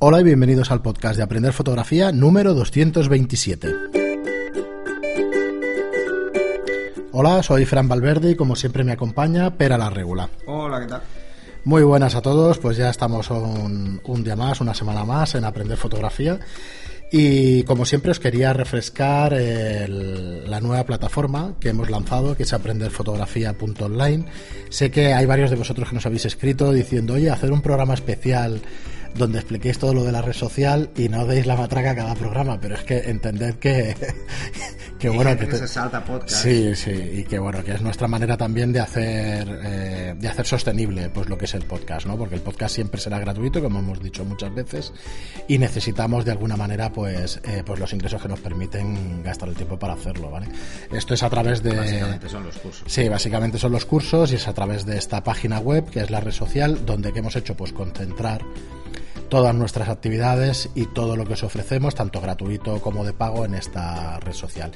Hola y bienvenidos al podcast de Aprender Fotografía número 227. Hola, soy Fran Valverde y como siempre me acompaña Pera la Regula. Hola, ¿qué tal? Muy buenas a todos, pues ya estamos un, un día más, una semana más en Aprender Fotografía. Y como siempre os quería refrescar el, la nueva plataforma que hemos lanzado, que es aprenderfotografía.online. Sé que hay varios de vosotros que nos habéis escrito diciendo, oye, hacer un programa especial donde expliquéis todo lo de la red social y no deis la matraca a cada programa, pero es que entended que, que bueno que, se salta podcast. sí sí y que bueno que es nuestra manera también de hacer eh, de hacer sostenible pues lo que es el podcast no porque el podcast siempre será gratuito como hemos dicho muchas veces y necesitamos de alguna manera pues eh, pues los ingresos que nos permiten gastar el tiempo para hacerlo vale esto es a través de básicamente son los cursos. Sí básicamente son los cursos y es a través de esta página web que es la red social donde que hemos hecho pues concentrar todas nuestras actividades y todo lo que os ofrecemos, tanto gratuito como de pago, en esta red social.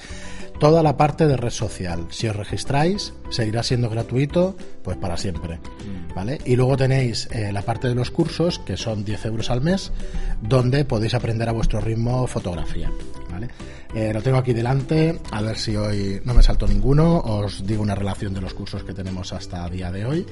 Toda la parte de red social, si os registráis, seguirá siendo gratuito, pues para siempre. ¿Vale? Y luego tenéis eh, la parte de los cursos, que son 10 euros al mes, donde podéis aprender a vuestro ritmo fotografía. ¿Vale? Eh, lo tengo aquí delante, a ver si hoy no me salto ninguno, os digo una relación de los cursos que tenemos hasta día de hoy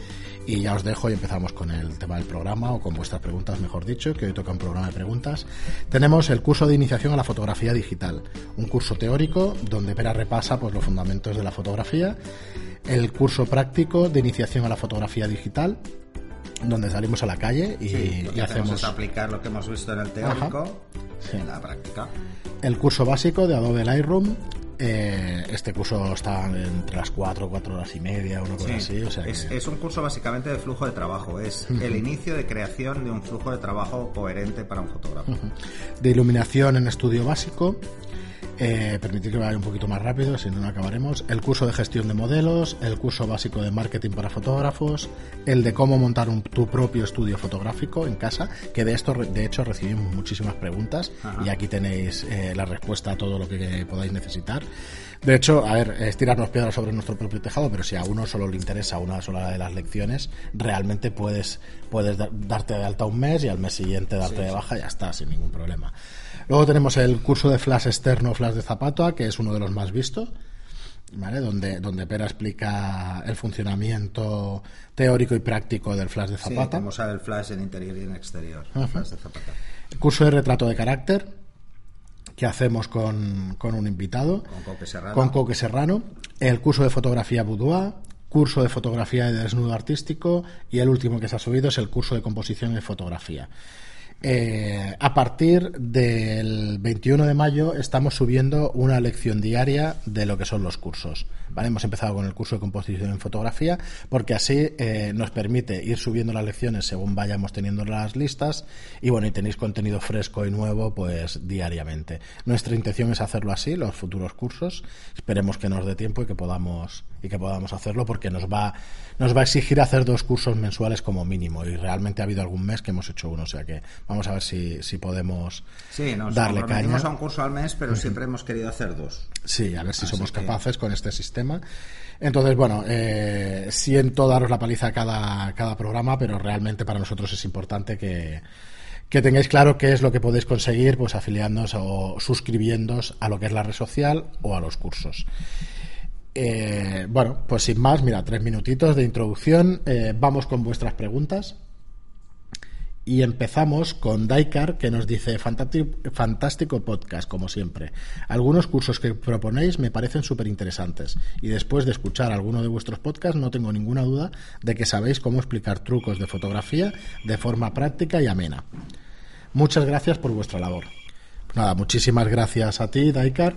y ya os dejo y empezamos con el tema del programa o con vuestras preguntas, mejor dicho, que hoy toca un programa de preguntas. Tenemos el curso de iniciación a la fotografía digital, un curso teórico donde Pera repasa pues, los fundamentos de la fotografía, el curso práctico de iniciación a la fotografía digital, donde salimos a la calle y, Sí, lo y que hacemos hacemos es aplicar lo que hemos visto en el teórico en la práctica. el curso básico de Adobe Lightroom. Eh, este curso está entre las 4, 4 horas y media, una cosa Sí, así. O sea es, que- es un curso básicamente de flujo de trabajo, es el inicio de creación de un flujo de trabajo coherente para un fotógrafo. de iluminación en estudio básico. Eh, permitid que vaya un poquito más rápido, si no, no acabaremos. El curso de gestión de modelos, el curso básico de marketing para fotógrafos, el de cómo montar un- tu propio estudio fotográfico en casa, que de esto, de hecho, recibimos muchísimas preguntas Ajá. y aquí tenéis eh, la respuesta a todo lo que podáis necesitar. De hecho, a ver, es tirarnos piedras sobre nuestro propio tejado, pero si a uno solo le interesa una sola de las lecciones, realmente puedes, puedes da- darte de alta un mes y al mes siguiente darte de baja y ya está, sin ningún problema. Luego tenemos el curso de flash externo, flash de Zapata, que es uno de los más vistos. ¿Vale? Donde, donde Pera explica el funcionamiento teórico y práctico del flash de Sí, Zapata. cómo usar el flash en interior y en exterior. flash de Zapata. El curso de retrato de carácter que hacemos con, con un invitado, Con Coque Serrano. con Coque Serrano, el curso de fotografía boudoir, curso de fotografía de desnudo artístico y el último que se ha subido es el curso de composición y fotografía. Eh, a partir del 21 de mayo estamos subiendo una lección diaria de lo que son los cursos. ¿vale? Hemos empezado con el curso de composición en fotografía porque así eh, nos permite ir subiendo las lecciones según vayamos teniendo las listas y bueno, y tenéis contenido fresco y nuevo pues diariamente. Nuestra intención es hacerlo así, los futuros cursos. Esperemos que nos dé tiempo y que podamos y que podamos hacerlo porque nos va nos va a exigir hacer dos cursos mensuales como mínimo y realmente ha habido algún mes que hemos hecho uno, o sea que vamos a ver si, si podemos Sí, nos darle caña. a un curso al mes, pero siempre hemos querido hacer dos. Sí, a ver si Así somos que- capaces con este sistema. Entonces, bueno, eh, siento daros la paliza a cada, cada programa, pero realmente para nosotros es importante que, que tengáis claro qué es lo que podéis conseguir pues afiliándoos o suscribiéndoos a lo que es la red social o a los cursos. Eh, bueno, pues sin más, mira, tres minutitos de introducción. Eh, vamos con vuestras preguntas. Y empezamos con Daikar, que nos dice, "Fantati- fantástico podcast, como siempre. Algunos cursos que proponéis me parecen súper interesantes. Y después de escuchar alguno de vuestros podcasts, no tengo ninguna duda de que sabéis cómo explicar trucos de fotografía de forma práctica y amena. Muchas gracias por vuestra labor. Pues nada, muchísimas gracias a ti, Daikar.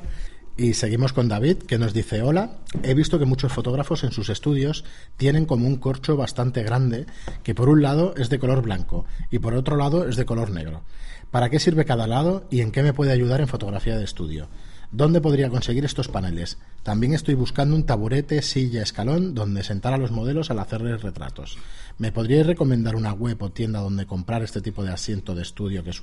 Y seguimos con David, que nos dice, hola, he visto que muchos fotógrafos en sus estudios tienen como un corcho bastante grande, que por un lado es de color blanco y por otro lado es de color negro. ¿Para qué sirve cada lado y en qué me puede ayudar en fotografía de estudio? ¿Dónde podría conseguir estos paneles? También estoy buscando un taburete, silla, escalón donde sentar a los modelos al hacerles retratos. ¿Me podríais recomendar una web o tienda donde comprar este tipo de asiento de estudio que,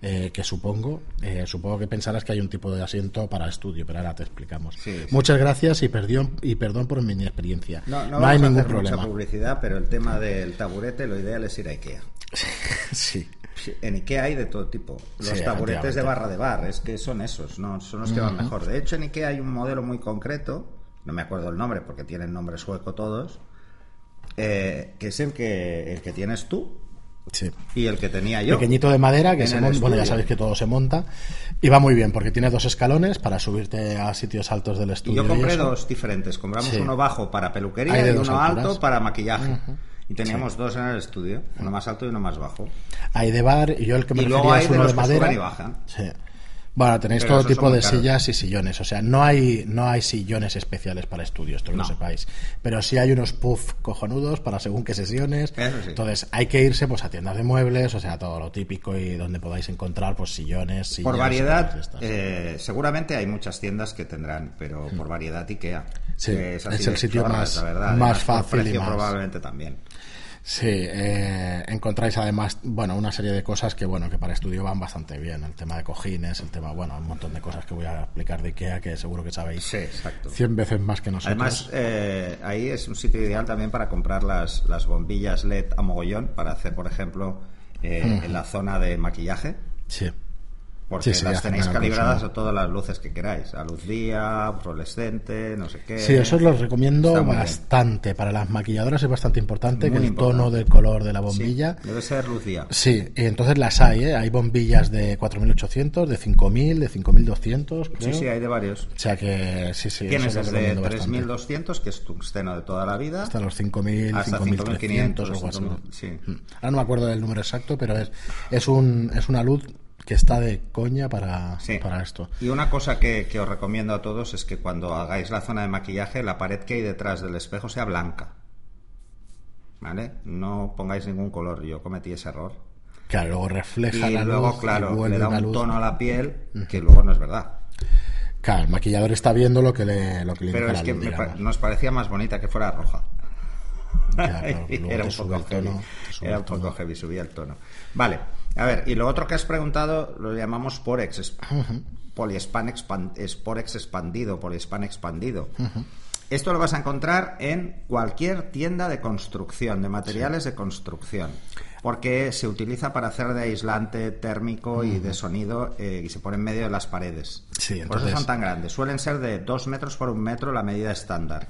eh, que supongo? Eh, supongo que pensarás que hay un tipo de asiento para estudio, pero ahora te explicamos. Sí, sí. Muchas gracias y perdón, y perdón por mi inexperiencia. No, no, No, hay a ningún problema. mucha publicidad, pero el tema del taburete, lo ideal es ir a Ikea. Sí. En Ikea hay de todo tipo. Los Sí, taburetes de barra de bar, es que son esos, no son los que van mejor. De hecho, en Ikea hay un modelo muy concreto, no me acuerdo el nombre porque tienen nombre sueco todos, eh, que es el que, el que tienes tú Sí. y el que tenía yo. Pequeñito de madera que se monta, bueno, ya sabéis que todo se monta y va muy bien porque tiene dos escalones para subirte a sitios altos del Y estudio. yo compré dos diferentes. Compramos Sí. uno bajo para peluquería y uno alturas. alto para maquillaje. Y teníamos dos en el estudio, uno más alto y uno más bajo. Hay de bar y yo el que me Y luego hay es de los de que madera. suben y bajan. Sí. Bueno, tenéis Pero todo tipo de caros. sillas y sillones. O sea, no hay, no hay sillones especiales para estudio, esto No. lo sepáis. Pero sí hay unos puff cojonudos para según qué sesiones. Sí. Entonces hay que irse pues a tiendas de muebles, o sea, todo lo típico y donde podáis encontrar pues sillones, sillas. Por variedad, eh, seguramente hay muchas tiendas que tendrán, pero por variedad IKEA. Sí, es el sitio chorras, más- verdad. más fácil y más- probablemente también. Sí, eh, encontráis además, bueno, una serie de cosas que, bueno, que para estudio van bastante bien. El tema de cojines, el tema, bueno, un montón de cosas que voy a explicar de Ikea que seguro que sabéis Sí, exacto. 100 veces más que nosotros. Además, eh, ahí es un sitio ideal también para comprar las, las bombillas LED a mogollón para hacer, por ejemplo, eh, en la zona de maquillaje. sí. Porque Sí, las tenéis calibradas a todas las luces que queráis. A luz día, fluorescente, no sé qué. Sí, eso lo recomiendo bien. bastante. Para las maquilladoras es bastante importante Muy que el importante. tono del color de la Sí, bombilla. debe ser luz día. Sí, y entonces las hay, ¿eh? Hay bombillas de 4800, de 5000, de 5200, creo. Sí, sí, hay de varios. O sea que sí, sí. Tienes desde recomiendo bastante. 3200, que es tu tungsteno de toda la vida. hasta los 5.000, Hasta 5.300 o 5.500, algo así. 5.000, sí. Ahora no me acuerdo del número exacto, pero es, es, un, es una luz que está de coña para, Sí. para esto. Y una cosa que, que os recomiendo a todos es que cuando hagáis la zona de maquillaje, la pared que hay detrás del espejo sea blanca. ¿Vale? No pongáis ningún color. Yo cometí ese error. Claro, luego refleja Y la luego, luz y claro, vuelve le da un luz. tono a la piel que luego no es verdad. Claro, el maquillador está viendo lo que le, lo que le Pero es que luz, me nos parecía más bonita que fuera roja. Claro, Era un poco heavy. Era un poco heavy, subía el tono. Vale, a ver, y lo otro que has preguntado lo llamamos Porex, es Porex expandido, poliespan expandido. Esto lo vas a encontrar en cualquier tienda de construcción, de materiales de construcción, porque se utiliza para hacer de aislante térmico y de sonido eh, y se pone en medio de las paredes. Sí, Por eso son tan grandes. Suelen ser de 2 metros por un metro la medida estándar.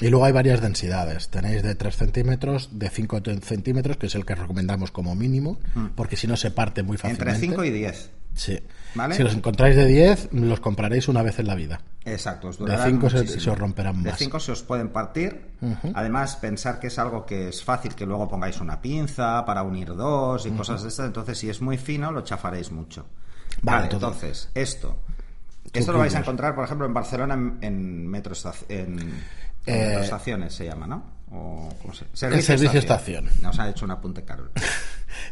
Y luego hay varias densidades. Tenéis de 3 centímetros, de 5 centímetros, que es el que recomendamos como mínimo, porque si no se parte muy fácilmente. Mm. Entre 5 y 10. Sí. ¿Vale? Si los encontráis de 10, los compraréis una vez en la vida. Exacto, os De durarán cinco se- muchísimo. se os romperán De más. 5 se os pueden partir. Además, pensar que es algo que es fácil que luego pongáis una pinza para unir dos y cosas de estas. Entonces, si es muy fino, lo chafaréis mucho. Vale, Vale, todo. entonces, esto. Tú Esto lo vais a encontrar, por ejemplo, en Barcelona en, en metro en, en Eh, metroestaciones se llama, ¿no? O, ¿cómo se- servicio estación. Nos ha hecho un apunte Carol.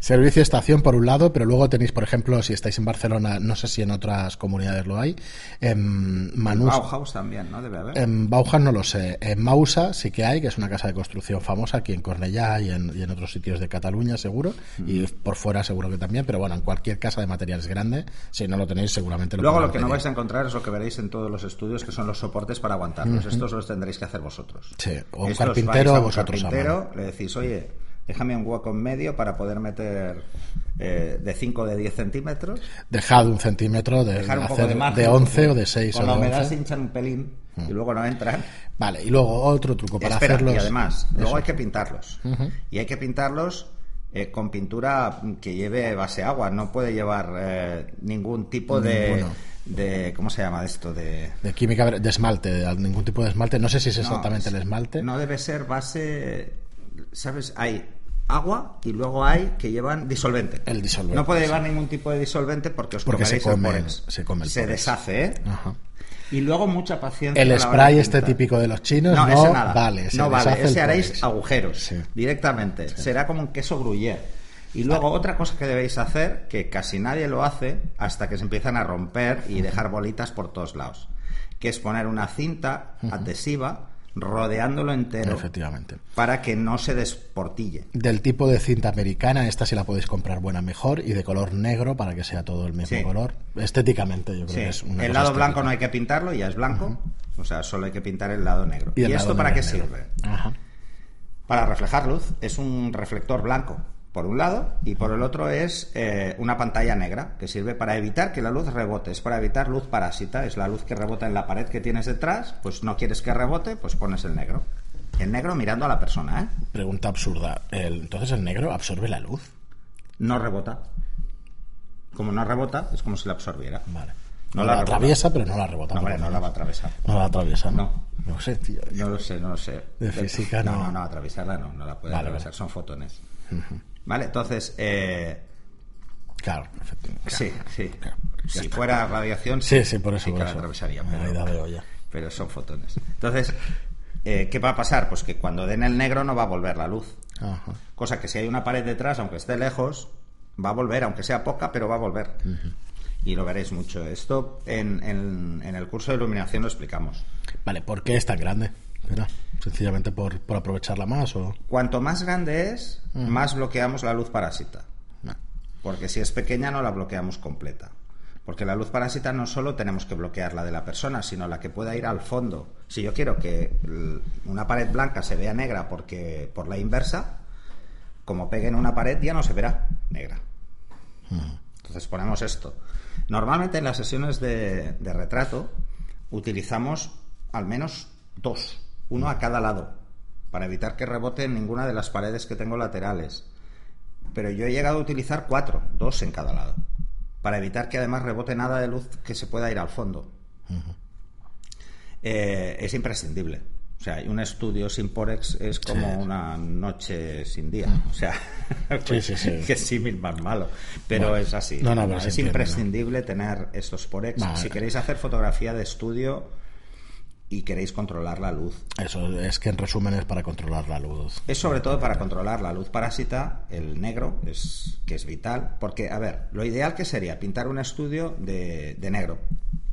Servicio estación por un lado, pero luego tenéis, por ejemplo, si estáis en Barcelona, no sé si en otras comunidades lo hay, en Manús, Bauhaus también, ¿no? Debe haber. En Bauhaus no lo sé. En Mausa sí que hay, que es una casa de construcción famosa aquí en Cornellá y en, y en otros sitios de Cataluña, seguro. Y por fuera seguro que también. Pero bueno, en cualquier casa de materiales grande, si no lo tenéis, seguramente lo Luego lo que no vais a encontrar es lo que veréis en todos los estudios, que son los soportes para aguantarlos. Estos los tendréis que hacer vosotros. Sí, o un Estos carpintero a vosotros a carpintero, le decís, oye, déjame un hueco en medio para poder meter eh, de 5 o de 10 centímetros. Dejad un centímetro de, Dejar un poco hacer de margen. de 11 o de 6 Con o la de humedad 11. se hinchan un pelín y luego no entran. Vale, y luego otro truco para Espera, hacerlos. y además, luego hay que pintarlos. Y hay que pintarlos eh, con pintura que lleve base agua. No puede llevar eh, ningún tipo de, Ninguno. De... ¿Cómo se llama esto? De... De química, de esmalte, de ningún tipo de esmalte. No sé si es No, exactamente el esmalte. No debe ser base. ¿Sabes? Hay agua y luego hay que llevan disolvente. El disolvente, No puede sí. llevar ningún tipo de disolvente porque os Porque se comeréis el come- Porex. se come el Porex. deshace, ¿eh? Ajá. Y luego mucha paciencia. El spray este pintar. típico de los chinos No, no, ese nada. vale. se no vale. Ese haréis agujeros Sí. directamente. Será como un queso gruyère. Y luego otra cosa que debéis hacer, que casi nadie lo hace hasta que se empiezan a romper y dejar bolitas por todos lados, que es poner una cinta adhesiva rodeándolo entero Efectivamente. para que no se desportille. Del tipo de cinta americana, esta sí la podéis comprar buena mejor y de color negro para que sea todo el mismo Sí. color. Estéticamente, yo creo Sí. que es una El lado estética. blanco no hay que pintarlo, ya es blanco. O sea, solo hay que pintar el lado negro. Y ¿Y, el esto para qué negro. sirve? Ajá. Para reflejar luz. Es un reflector blanco. Por un lado, y por el otro es eh, una pantalla negra, que sirve para evitar que la luz rebote, es para evitar luz parásita, es la luz que rebota en la pared que tienes detrás, pues no quieres que rebote, pues pones el negro. El negro mirando a la persona, ¿eh? Pregunta absurda. El- entonces el negro absorbe la luz. No rebota. Como no rebota, es como si la absorbiera. Vale. No No, la atraviesa, pero no la rebota. No, hombre, no la va a atravesar. No la atraviesa, ¿no? No. No sé, tío. No lo sé, no lo sé. De física no. No, no, atravesarla no, no la puede Vale, atravesar, vale. son fotones. Vale, entonces, eh, Claro, efectivamente. sí, sí. claro, si está. fuera radiación, Sí, sí, por eso. sí por que la eso. atravesaría, Ahí pero, ya. son fotones. Entonces, eh, ¿qué va a pasar? Pues que cuando den el negro no va a volver la luz. Ajá. Cosa que si hay una pared detrás, aunque esté lejos, va a volver, aunque sea poca, pero va a volver. Y lo veréis mucho. Esto en, en- en el curso de iluminación lo explicamos. Vale, ¿por qué es tan grande? Espera, sencillamente por, por aprovecharla más o. Cuanto más grande es, más bloqueamos la luz parásita. No. Porque si es pequeña no la bloqueamos completa. Porque la luz parásita no solo tenemos que bloquear la de la persona, sino la que pueda ir al fondo. Si yo quiero que una pared blanca se vea negra porque por la inversa, como pegue en una pared ya no se verá negra. Entonces ponemos esto. Normalmente en las sesiones de, de retrato utilizamos al menos dos, uno a cada lado, para evitar que rebote en ninguna de las paredes que tengo laterales. Pero yo he llegado a utilizar cuatro, dos en cada lado, para evitar que además rebote nada de luz que se pueda ir al fondo. Eh, es imprescindible. O sea, un estudio sin Porex es como Sí. una noche sin día. O sea, Sí, sí, sí. que símil más malo. Pero Bueno, es así. no, no, es imprescindible tener estos Porex. Vale. Si queréis hacer fotografía de estudio y queréis controlar la luz. Eso es que en resumen es para controlar la luz. Es sobre todo para controlar la luz parásita, el negro, es, que es vital. Porque, a ver, lo ideal que sería pintar un estudio de, de negro.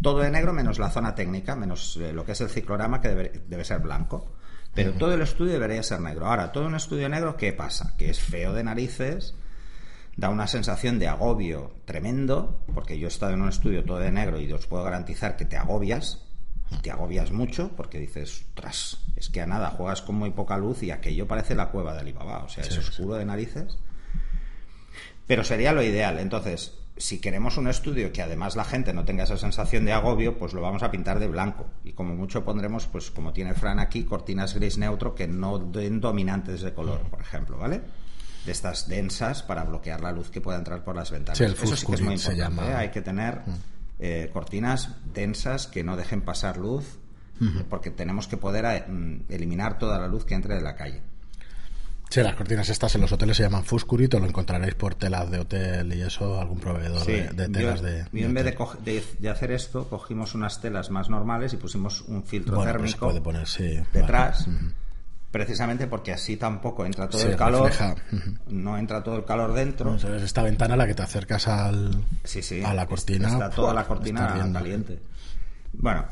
Todo de negro menos la zona técnica, menos eh, lo que es el ciclorama, que debe, debe ser blanco. Pero todo el estudio debería ser negro. Ahora, todo un estudio negro, ¿qué pasa? Que es feo de narices, da una sensación de agobio tremendo, porque yo he estado en un estudio todo de negro y os puedo garantizar que te agobias, te agobias mucho, porque dices, tras, es que a nada, juegas con muy poca luz y aquello parece la cueva de Alibaba, o sea, es oscuro de narices. Pero sería lo ideal. Entonces, si queremos un estudio que además la gente no tenga esa sensación de agobio, pues lo vamos a pintar de blanco. Y como mucho pondremos, pues como tiene Fran aquí, cortinas gris neutro que no den dominantes de color, por ejemplo, ¿vale? De estas densas para bloquear la luz que pueda entrar por las ventanas. Sí, el Eso sí que es muy importante. llama. ¿eh? Hay que tener eh, cortinas densas que no dejen pasar luz, porque tenemos que poder eh, mm, eliminar toda la luz que entre de la calle. Sí, las cortinas estas en los hoteles se llaman Fuscurit o lo encontraréis por telas de hotel y eso, algún proveedor Sí, de, de telas yo, de. yo en vez de, hacer esto, cogimos unas telas más normales y pusimos un filtro Bueno, pues se térmico puede poner, sí. vale. detrás, precisamente porque así tampoco entra todo Sí, el calor, refleja. no entra todo el calor dentro. Es esta ventana a la que te acercas al, Sí, sí, a la cortina. Está toda la cortina caliente. Bueno,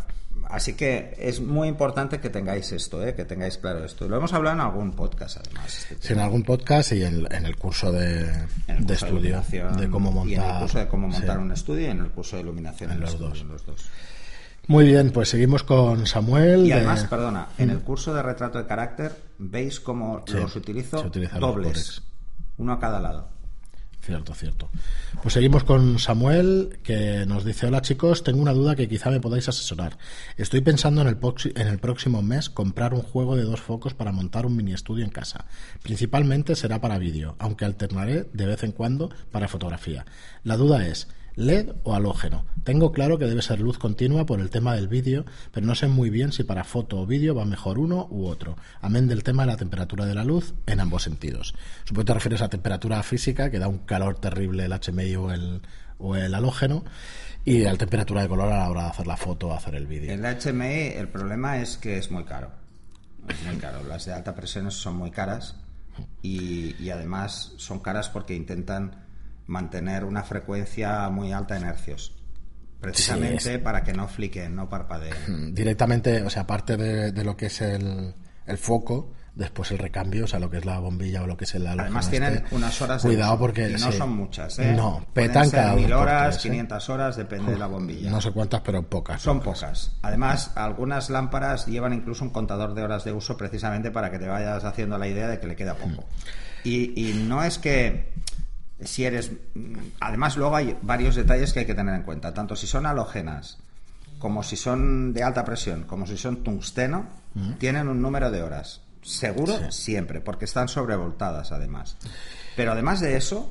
así que es muy importante que tengáis esto, ¿eh? que tengáis claro esto. Lo hemos hablado en algún podcast, además. este Sí, en algún podcast y en, en el curso de, en el de estudio de cómo montar. y en el curso de cómo montar sí. un estudio y en el curso de iluminación En en, los estudio, dos. en los dos. Muy bien, pues seguimos con Samuel. Y de- además, perdona, en el curso de retrato de carácter veis cómo Sí, los utilizo dobles, uno a cada lado. Cierto, cierto. Pues seguimos con Samuel, que nos dice, hola chicos, tengo una duda que quizá me podáis asesorar. Estoy pensando en el, en el próximo mes comprar un juego de dos focos para montar un mini estudio en casa. Principalmente será para vídeo, aunque alternaré de vez en cuando para fotografía. La duda es, LED o halógeno. Tengo claro que debe ser luz continua por el tema del vídeo, pero no sé muy bien si para foto o vídeo va mejor uno u otro, amén del tema de la temperatura de la luz en ambos sentidos. Supongo que te refieres a temperatura física, que da un calor terrible el HMI o el, o el halógeno, y la temperatura de color a la hora de hacer la foto o hacer el vídeo. El HMI, el problema es que es muy caro. Es muy caro. Las de alta presión son muy caras y además son caras porque intentan mantener una frecuencia muy alta en hercios. Precisamente Sí, es- para que no fliquen, no parpadeen. Directamente, o sea, aparte de, de lo que es el, el foco, después el recambio, o sea, lo que es la bombilla o lo que es el Además tienen unas horas de Cuidado porque... Y no son muchas, ¿eh? No, petan cada mil horas, 500 ¿eh? horas, depende de la bombilla. No sé cuántas, pero pocas. Son pocas. Además, algunas lámparas llevan incluso un contador de horas de uso precisamente para que te vayas haciendo la idea de que le queda poco. Mm. Y, y no es que si eres... Además, luego hay varios detalles que hay que tener en cuenta. Tanto si son halógenas como si son de alta presión, como si son tungsteno, mm. tienen un número de horas. Seguro siempre, porque están sobrevoltadas además. Pero además de eso,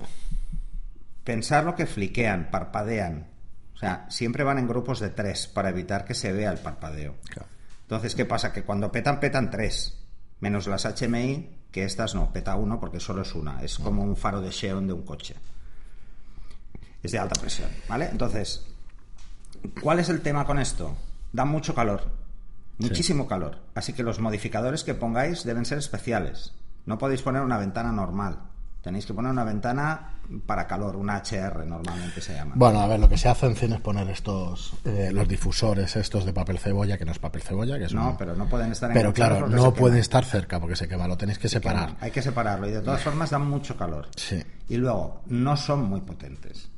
pensar lo que fliquean, parpadean. O sea, siempre van en grupos de tres para evitar que se vea el parpadeo. Entonces, ¿qué pasa? Que cuando petan, petan tres. Menos las HMI, que estas no, peta uno porque solo es una. Es como un faro de Xeon de un coche. Es de alta presión, ¿vale? Entonces, ¿cuál es el tema con esto? Da mucho calor muchísimo calor. Así que los modificadores que pongáis deben ser especiales. No podéis poner una ventana normal. Tenéis que poner una ventana para calor, una HR normalmente se llama. Bueno, a ver, lo que se hace en cine es poner estos, eh, los difusores estos de papel cebolla, que no es papel cebolla, que es No, pero no pueden estar en Pero claro, no pueden estar cerca porque se quema, lo tenéis que separar. Hay que separarlo y de todas formas dan mucho calor. Sí. Y luego, no son muy potentes.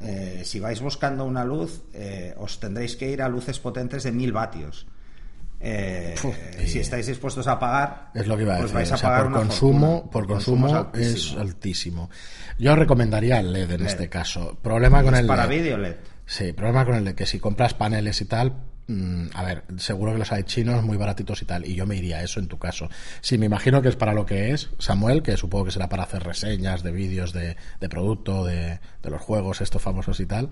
Eh, si vais buscando una luz, eh, os tendréis que ir a luces potentes de 1000 vatios eh, si estáis dispuestos a pagar, es lo que iba a pues decir. por consumo, por consumo, es, altísimo. Yo recomendaría el LED en este caso. Problema con el para vídeo LED. Sí, problema con el LED que si compras paneles y tal, Mm, a ver, seguro que los hay chinos muy baratitos y tal, y yo me iría a eso en tu caso. Si me imagino que es para lo que es, Samuel, que supongo que será para hacer reseñas de vídeos de, de producto, de, de, los juegos estos famosos y tal,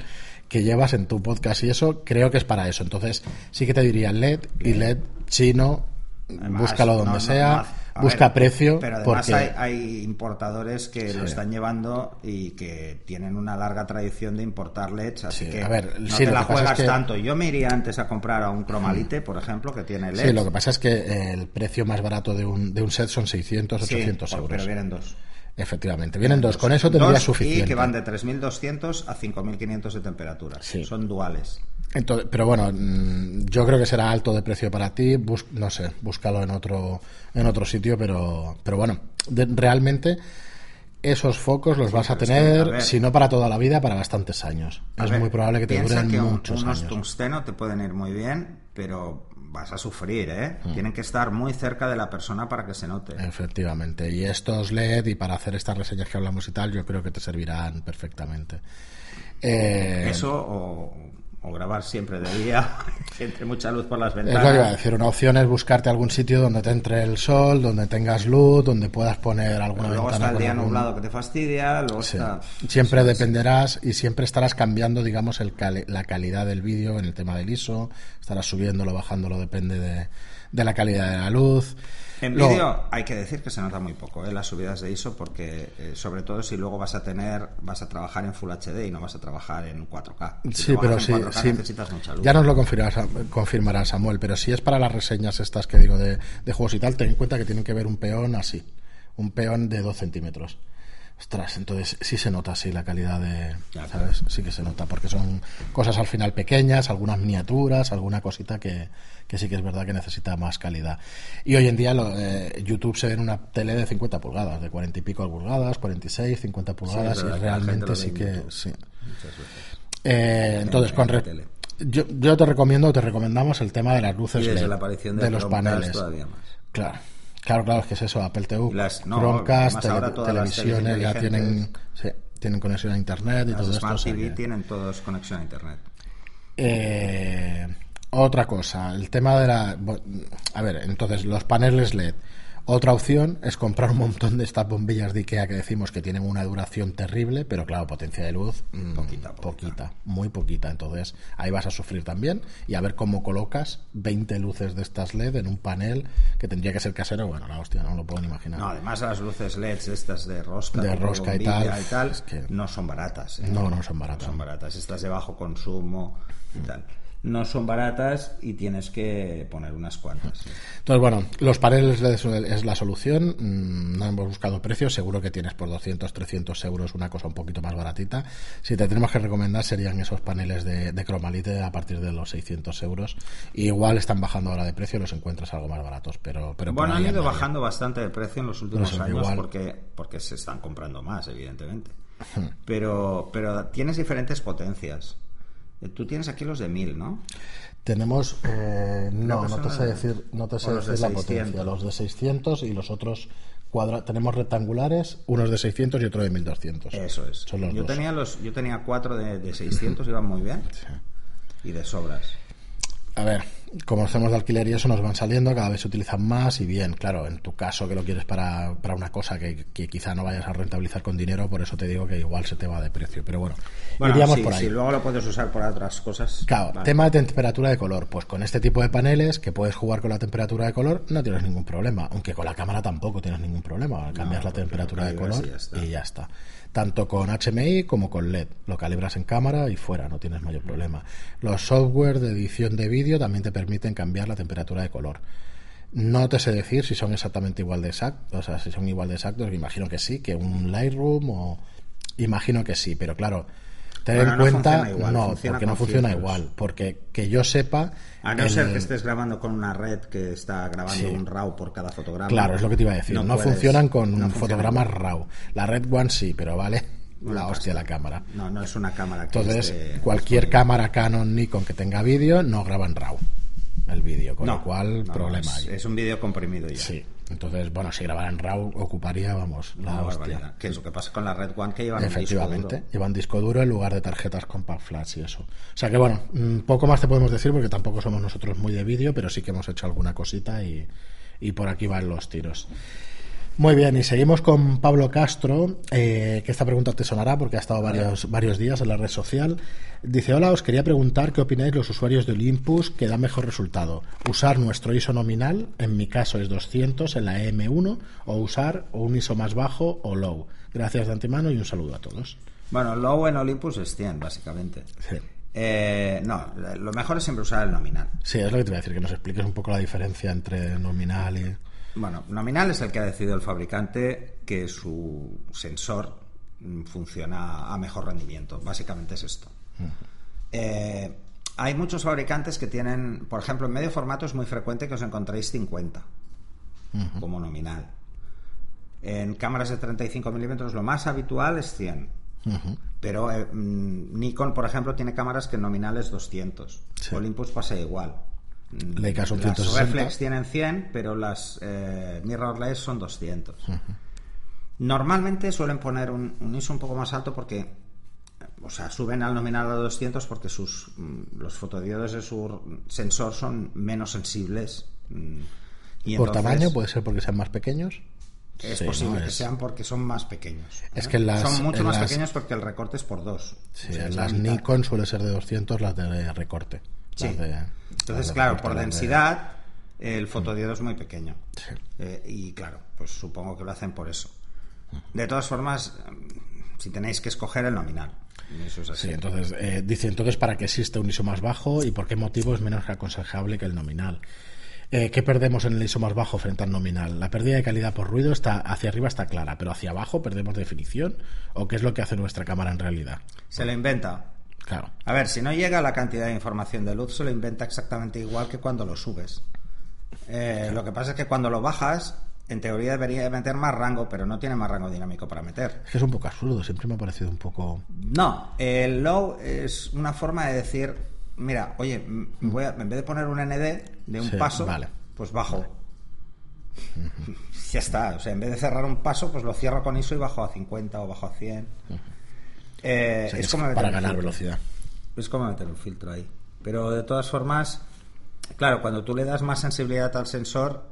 que llevas en tu podcast y eso, creo que es para eso. Entonces, sí que te diría LED y LED chino, búscalo donde sea busca precio. Pero además hay, importadores que lo están llevando y que tienen una larga tradición de importar LEDs, así que no te la juegas tanto. Yo me iría antes a comprar a un Cromalite, por ejemplo, que tiene LEDs. Sí, lo que pasa es que el precio más barato de un, de un set son 600, 800 euros. Pero vienen dos. Efectivamente, vienen dos. Con eso tendría suficiente. Y que van de 3.200 a 5.500 de temperatura. Son duales. Entonces, pero bueno, mm, yo creo que será alto de precio para ti. no sé, búscalo en otro, en otro sitio, pero, pero bueno, realmente esos focos los vas a tener, si no para toda la vida, para bastantes años. Es muy probable que te duren muchos unos años. tungsteno te pueden ir muy bien, pero vas a sufrir, ¿eh? Mm. Tienen que estar muy cerca de la persona para que se note. Efectivamente. Y estos LED, y para hacer estas reseñas que hablamos y tal, yo creo que te servirán perfectamente. Eh, Eso o o grabar siempre de día, entre mucha luz por las ventanas. Es lo que iba a decir, una opción es buscarte algún sitio donde te entre el sol, donde tengas luz, donde puedas poner alguna Pero luego está el día nublado que te fastidia, luego está... Siempre dependerás y siempre estarás cambiando, digamos, el la calidad del vídeo en el tema del ISO, estarás subiéndolo, bajándolo, depende de, de la calidad de la luz. En vídeo hay que decir que se nota muy poco ¿eh? las subidas de ISO porque eh, sobre todo si luego vas a tener vas a trabajar en Full HD y no vas a trabajar en 4K. sí, pero sí, necesitas mucha luz. Ya nos lo confirmará, confirmará, Samuel, pero si es para las reseñas estas que digo de, de juegos y tal, ten en cuenta que tienen que ver un peón así, un peón de 2 centímetros. Ostras, entonces sí se nota así la calidad de, ¿sabes? Sí que se nota, porque son cosas al final pequeñas, algunas miniaturas, alguna cosita que, que sí que es verdad que necesita más calidad. Y hoy en día lo, eh, YouTube se ve en una tele de 50 pulgadas, de 40 y pico pulgadas, 46, 50 pulgadas, y realmente sí que... Sí. Eh, entonces, con yo, yo te recomiendo, te recomendamos el tema de las luces LED, la aparición de, los paneles. Claro. Claro, claro, es que es eso, Apple TV, las, Chromecast, televisiones ya tienen, tienen conexión a Internet y todo Smart esto. TV tienen todos conexión a Internet. Eh, otra cosa, el tema de la... A ver, entonces, los paneles LED. Otra opción es comprar un montón de estas bombillas de Ikea que decimos que tienen una duración terrible, pero claro, potencia de luz mm, poquita, poquita, muy poquita. Entonces ahí vas a sufrir también y a ver cómo colocas 20 luces de estas LED en un panel que tendría que ser casero. Bueno, la hostia, no lo puedo imaginar. No, además las luces LED estas de rosca, de rosca y tal, no son baratas. ¿eh? No, no son baratas. No son baratas. Estas de bajo consumo y tal. No son baratas y tienes que poner unas cuantas. Entonces, bueno, los paneles es la solución. Mm, no hemos buscado precios. Seguro que tienes por 200, 300 euros una cosa un poquito más baratita. Si te tenemos que recomendar serían esos paneles de, de Cromalite a partir de los 600 euros. igual están bajando ahora de precio los encuentras algo más baratos. Pero, pero bueno, han ido bajando bastante de precio en los últimos años porque, porque se están comprando más, evidentemente. Pero, pero tienes diferentes potencias. Tú tienes aquí los de 1000, ¿no? Tenemos, eh, no, no te sé decir, no te sé decir la potencia, los de 600 y los otros cuadra tenemos rectangulares, unos de 600 y otro de 1200. Eso es. yo tenía los, yo tenía cuatro de, de 600, iban muy bien. Y de sobras. A ver, como hacemos de alquiler y eso nos van saliendo, cada vez se utilizan más y bien, claro, en tu caso que lo quieres para, para una cosa que, quizá no vayas a rentabilizar con dinero, por eso te digo que igual se te va de precio, pero bueno, iríamos por ahí. Si luego lo puedes usar por otras cosas. Claro, tema de temperatura de color, pues con este tipo de paneles que puedes jugar con la temperatura de color no tienes ningún problema, aunque con la cámara tampoco tienes ningún problema, cambias la temperatura de color y ya está tanto con HMI como con LED. Lo calibras en cámara y fuera, no tienes mayor problema. Los software de edición de vídeo también te permiten cambiar la temperatura de color. No te sé decir si son exactamente igual de exactos, o sea, si son igual de exactos, me imagino que sí, que un Lightroom o imagino que sí, pero claro, Tener en cuenta, no, porque no funciona igual. Porque que yo sepa. A no ser que estés grabando con una red que está grabando un RAW por cada fotograma. Claro, es lo que te iba a decir. No, funcionan con fotogramas RAW. La Red One sí, pero vale la hostia la cámara. No, no es una cámara. Entonces, cualquier cámara Canon, Nikon que tenga vídeo no graba en RAW el vídeo, con lo cual problema es, es, un vídeo comprimido ya. Sí. Entonces, bueno, si grabara en RAW ocuparía, vamos, la hostia. Que es lo que pasa con la Red One que llevan Efectivamente, disco duro. llevan disco duro en lugar de tarjetas compact flash y eso. O sea que bueno, mm, poco más te podemos decir porque tampoco somos nosotros muy de vídeo, pero sí que hemos hecho alguna cosita y, y por aquí van los tiros. Muy bien, y seguimos con Pablo Castro, eh, que esta pregunta te sonará porque ha estado varios, varios días en la red social. Dice, hola, os quería preguntar qué opináis los usuarios de Olympus que da mejor resultado. ¿Usar nuestro ISO nominal, en mi caso es 200 en la M1, o usar un ISO más bajo o low? Gracias de antemano y un saludo a todos. Bueno, low en Olympus es 100, básicamente. Sí. Eh, no, lo mejor es siempre usar el nominal. Sí, es lo que te voy a decir, que nos expliques un poco la diferencia entre nominal y... Bueno, nominal es el que ha decidido el fabricante que su sensor funciona a mejor rendimiento. Básicamente es esto. Eh, hay muchos fabricantes que tienen, por ejemplo, en medio formato es muy frecuente que os encontréis 50 como nominal. En cámaras de 35 milímetros lo más habitual es 100. Pero eh, mm, Nikon, por ejemplo, tiene cámaras que nominal es 200. Olympus pasa igual. Leica son las reflex tienen 100, pero las eh, mirrorless son 200. Normalmente suelen poner un, ISO un poco más alto porque o sea, suben al nominal a 200 porque sus mm, los fotodiodos de su sensor son menos sensibles. Mm, y ¿Por tamaño? ¿Puede ser porque sean más pequeños? Es posible que sean porque son más pequeños. Es que son mucho más pequeños porque el recorte es por dos. Sí, las Nikon suele ser de 200 las de recorte. Sí. Entonces, claro, por densidad, el fotodiodo es muy pequeño. Eh, y claro, pues supongo que lo hacen por eso. De todas formas, si tenéis que escoger el nominal. Eso es así. Sí, entonces, eh, dice entonces para qué existe un ISO más bajo y por qué motivo es menos aconsejable que el nominal. Eh, ¿Qué perdemos en el ISO más bajo frente al nominal? La pérdida de calidad por ruido está hacia arriba está clara, pero hacia abajo perdemos definición o qué es lo que hace nuestra cámara en realidad. Se lo inventa. Claro. A ver, si no llega la cantidad de información de luz, se lo inventa exactamente igual que cuando lo subes. Eh, lo que pasa es que cuando lo bajas, en teoría debería meter más rango, pero no tiene más rango dinámico para meter. Es que es un poco absurdo, siempre me ha parecido un poco. No, el low es una forma de decir, mira, oye, voy en vez de poner un ND de un paso, pues bajo. ya está, o sea, en vez de cerrar un paso, pues lo cierro con ISO y bajo a 50 o bajo a 100. Eh, es como para ganar velocidad. Es como meter un filtro ahí. Pero de todas formas, claro, cuando tú le das más sensibilidad al sensor,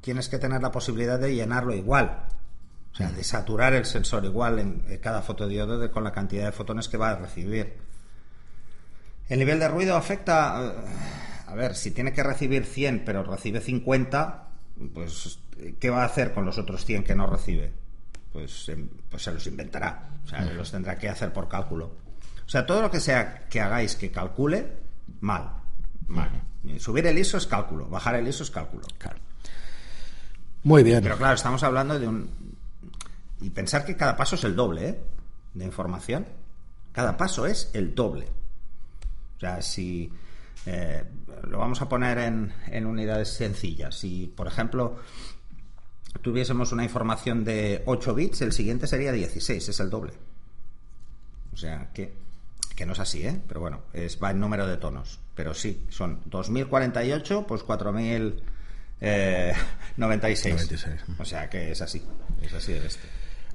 tienes que tener la posibilidad de llenarlo igual. O sea, de saturar el sensor igual en cada fotodiodo de, con la cantidad de fotones que va a recibir. El nivel de ruido afecta. Eh, a ver, si tiene que recibir 100 pero recibe 50, pues ¿qué va a hacer con los otros 100 que no recibe? Pues, em, pues se los inventará. O sea, los tendrá que hacer por cálculo. O sea, todo lo que sea que hagáis que calcule, Mal. Mal. Subir el ISO es cálculo, bajar el ISO es cálculo. Claro. Muy bien. Pero claro, estamos hablando de un... Y pensar que cada paso es el doble, ¿eh? De información. Cada paso es el doble. O sea, si... eh, lo vamos a poner en, en unidades sencillas. Si, por ejemplo, tuviésemos una información de 8 bits, el siguiente sería 16, es el doble. O sea, que, que no es así, ¿eh? Pero bueno, es, va en número de tonos. Pero sí, son 2048, pues 4096. 96. O sea, que es así. Es así el este.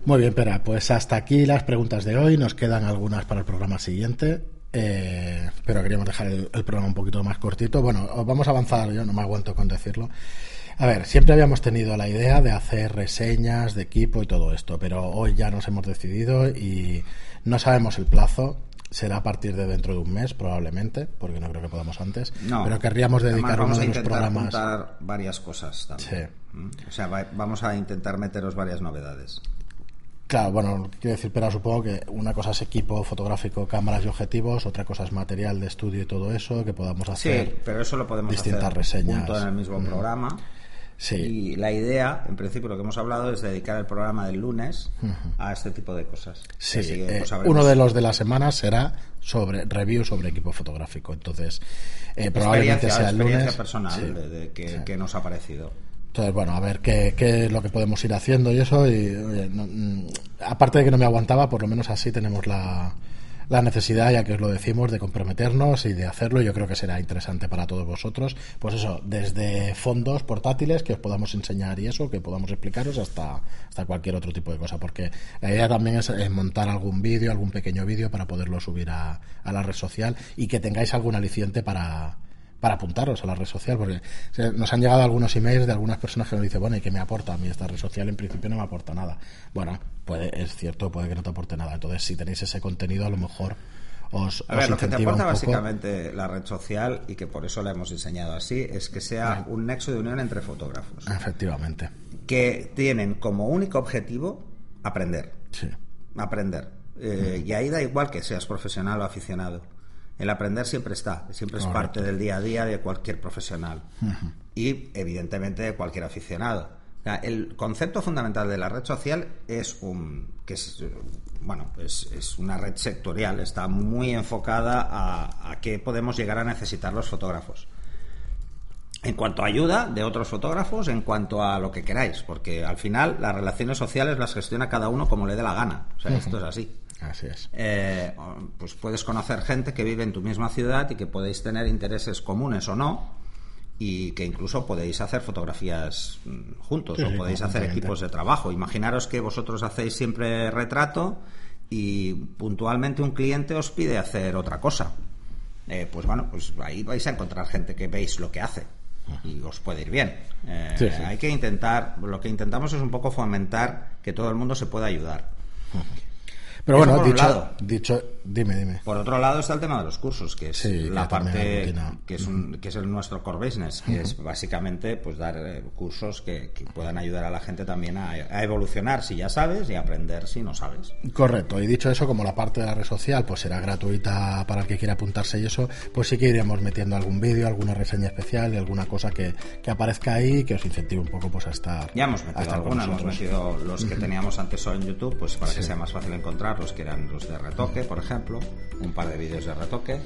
Muy bien, Pera, pues hasta aquí las preguntas de hoy. Nos quedan algunas para el programa siguiente. eh, pero queríamos dejar el, el programa un poquito más cortito. Bueno, os vamos a avanzar, yo no me aguanto con decirlo. A ver, siempre habíamos tenido la idea de hacer reseñas de equipo y todo esto, pero hoy ya nos hemos decidido y no sabemos el plazo. Será a partir de dentro de un mes, probablemente, porque no creo que podamos antes. No. Pero querríamos dedicar vamos uno a de los intentar programas. juntar varias cosas también. ¿Mm? O sea, va- vamos a intentar meteros varias novedades. Claro, bueno, quiero decir, pero supongo que una cosa es equipo fotográfico, cámaras y objetivos, otra cosa es material de estudio y todo eso, que podamos Sí, hacer. pero eso lo podemos distintas hacer reseñas. junto en el mismo programa. Sí, Y la idea, en principio, lo que hemos hablado es dedicar el programa del lunes a este tipo de cosas. sí. Así que, eh, pues, uno de los de la semana será sobre review sobre equipo fotográfico. Entonces, eh, probablemente sea el lunes. personal Sí. de, de que, Sí. que nos ha parecido. Entonces, bueno, a ver qué, qué es lo que podemos ir haciendo y eso. Y, oye, no- mm, aparte de que no me aguantaba, por lo menos así tenemos la, la necesidad, ya que os lo decimos, de comprometernos y de hacerlo. Yo creo que será interesante para todos vosotros. Pues eso, desde fondos portátiles que os podamos enseñar y eso, que podamos explicaros, hasta, hasta cualquier otro tipo de cosa. Porque la idea también es, montar algún vídeo, algún pequeño vídeo para poderlo subir a, a la red social y que tengáis algún aliciente para para apuntaros a la red social, porque nos han llegado algunos emails de algunas personas que nos dicen, bueno, ¿y qué me aporta a mí esta red social? En principio no me aporta nada. Bueno, puede, es cierto, puede que no te aporte nada. Entonces, si tenéis ese contenido, a lo mejor os, A os ver, lo que te aporta básicamente la red social, y que por eso la hemos diseñado así, es que sea un nexo de unión entre fotógrafos, Efectivamente, que tienen como único objetivo aprender. sí. aprender. Eh, Y ahí da igual que seas profesional o aficionado. El aprender siempre está, siempre es Correcto. parte del día a día de cualquier profesional. Y evidentemente de cualquier aficionado. O sea, el concepto fundamental de la red social es un que es bueno es, es una red sectorial, está muy enfocada a, a qué podemos llegar a necesitar los fotógrafos en cuanto a ayuda de otros fotógrafos, en cuanto a lo que queráis, porque al final las relaciones sociales las gestiona cada uno como le dé la gana. O sea, esto es así. Así es. Eh, pues puedes conocer gente que vive en tu misma ciudad y que podéis tener intereses comunes o no, y que incluso podéis hacer fotografías mm, juntos Sí, o podéis hacer equipos de trabajo. Imaginaros que vosotros hacéis siempre retrato y puntualmente un cliente os pide hacer otra cosa. Eh, pues bueno, pues ahí vais a encontrar gente que veis lo que hace y os puede ir bien. Eh, Sí, sí. Hay que intentar, lo que intentamos es un poco fomentar que todo el mundo se pueda ayudar. Pero Eso bueno, dicho, dicho, dime, dime. Por otro lado está el tema de los cursos, que es Sí, la parte que es un, que es el nuestro core business, que es básicamente pues dar eh, cursos que, que puedan ayudar a la gente también a, a evolucionar si ya sabes y aprender si no sabes. Correcto, y dicho eso, como la parte de la red social pues será gratuita para el que quiera apuntarse y eso, pues sí que iremos metiendo algún vídeo, alguna reseña especial y alguna cosa que, que aparezca ahí y que os incentive un poco pues a estar, Ya hemos metido alguna, hemos metido los que teníamos antes solo en YouTube, pues para que sea más fácil encontrarlos, que eran los de retoque, por ejemplo, un par de vídeos de retoque.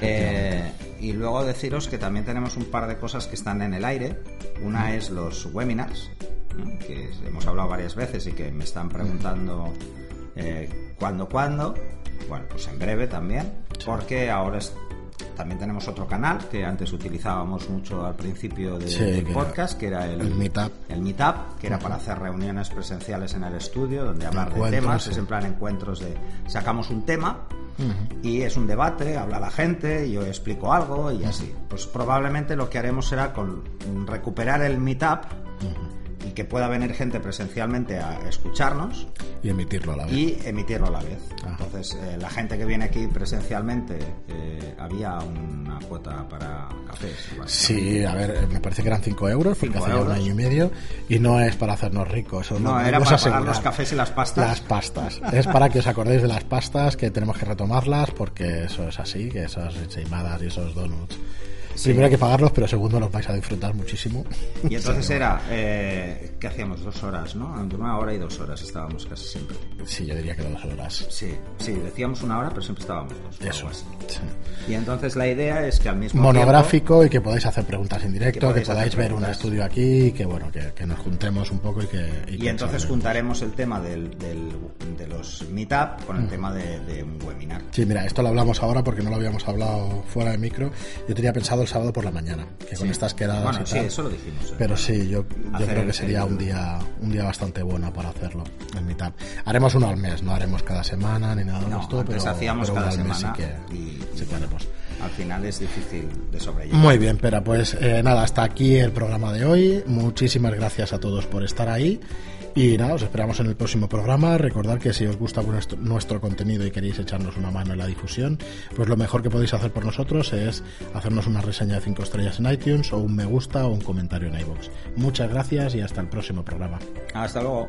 Eh, y luego deciros que también tenemos un par de cosas que están en el aire. Una es los webinars, ¿no? que hemos hablado varias veces y que me están preguntando eh, cuándo, cuándo. Bueno, pues en breve también, porque ahora es- también tenemos otro canal que antes utilizábamos mucho al principio de- Sí, del que era podcast, que era el, el Meetup. el Meetup, que era para hacer reuniones presenciales en el estudio, donde hablar de temas, sí. es en plan encuentros de sacamos un tema y es un debate, habla la gente, yo explico algo y así. Pues probablemente lo que haremos será con recuperar el Meetup que pueda venir gente presencialmente a escucharnos y emitirlo a la vez. y emitirlo a la vez. Ajá. Entonces, eh, la gente que viene aquí presencialmente, eh, había una cuota para cafés. Sí, a ver, me parece que eran 5 euros, porque hace un año y medio, y no es para hacernos ricos. No, era para pagar los cafés y las pastas. Las pastas. es para que os acordéis de las pastas, que tenemos que retomarlas, porque eso es así, que esas encheimadas y esos donuts Primero hay que pagarlos, pero segundo los vais a disfrutar muchísimo. Y entonces era, eh, ¿qué hacíamos? Dos horas, ¿no? Entre una hora y dos horas estábamos casi siempre. Sí, yo diría que dos horas. Sí, sí, decíamos una hora, pero siempre estábamos dos. Eso. Y entonces la idea es que al mismo Monográfico y que podáis hacer preguntas en directo, que, podáis ver un estudio aquí, y que bueno, que, nos juntemos un poco y que... Y, entonces juntaremos el tema del, de los meetup con el mm. tema de, un webinar. Sí, mira, esto lo hablamos ahora porque no lo habíamos hablado fuera de micro. Yo tenía pensado sábado por la mañana, que con estas quedadas bueno, sí, eso lo dijimos. ¿eh? Pero sí, yo, yo creo que sería un día un día bastante bueno para hacerlo en mitad. Haremos uno al mes, no haremos cada semana ni nada de esto, pero hacíamos cada semana sí que, y, sí Al final es difícil de sobrellevar. Muy bien, pero pues eh, nada, hasta aquí el programa de hoy. Muchísimas gracias a todos por estar ahí. Y nada, os esperamos en el próximo programa. Recordad que si os gusta nuestro, contenido y queréis echarnos una mano en la difusión, pues lo mejor que podéis hacer por nosotros es hacernos una reseña de 5 estrellas en iTunes o un me gusta o un comentario en iVoox. Muchas gracias y hasta el próximo programa. Hasta luego.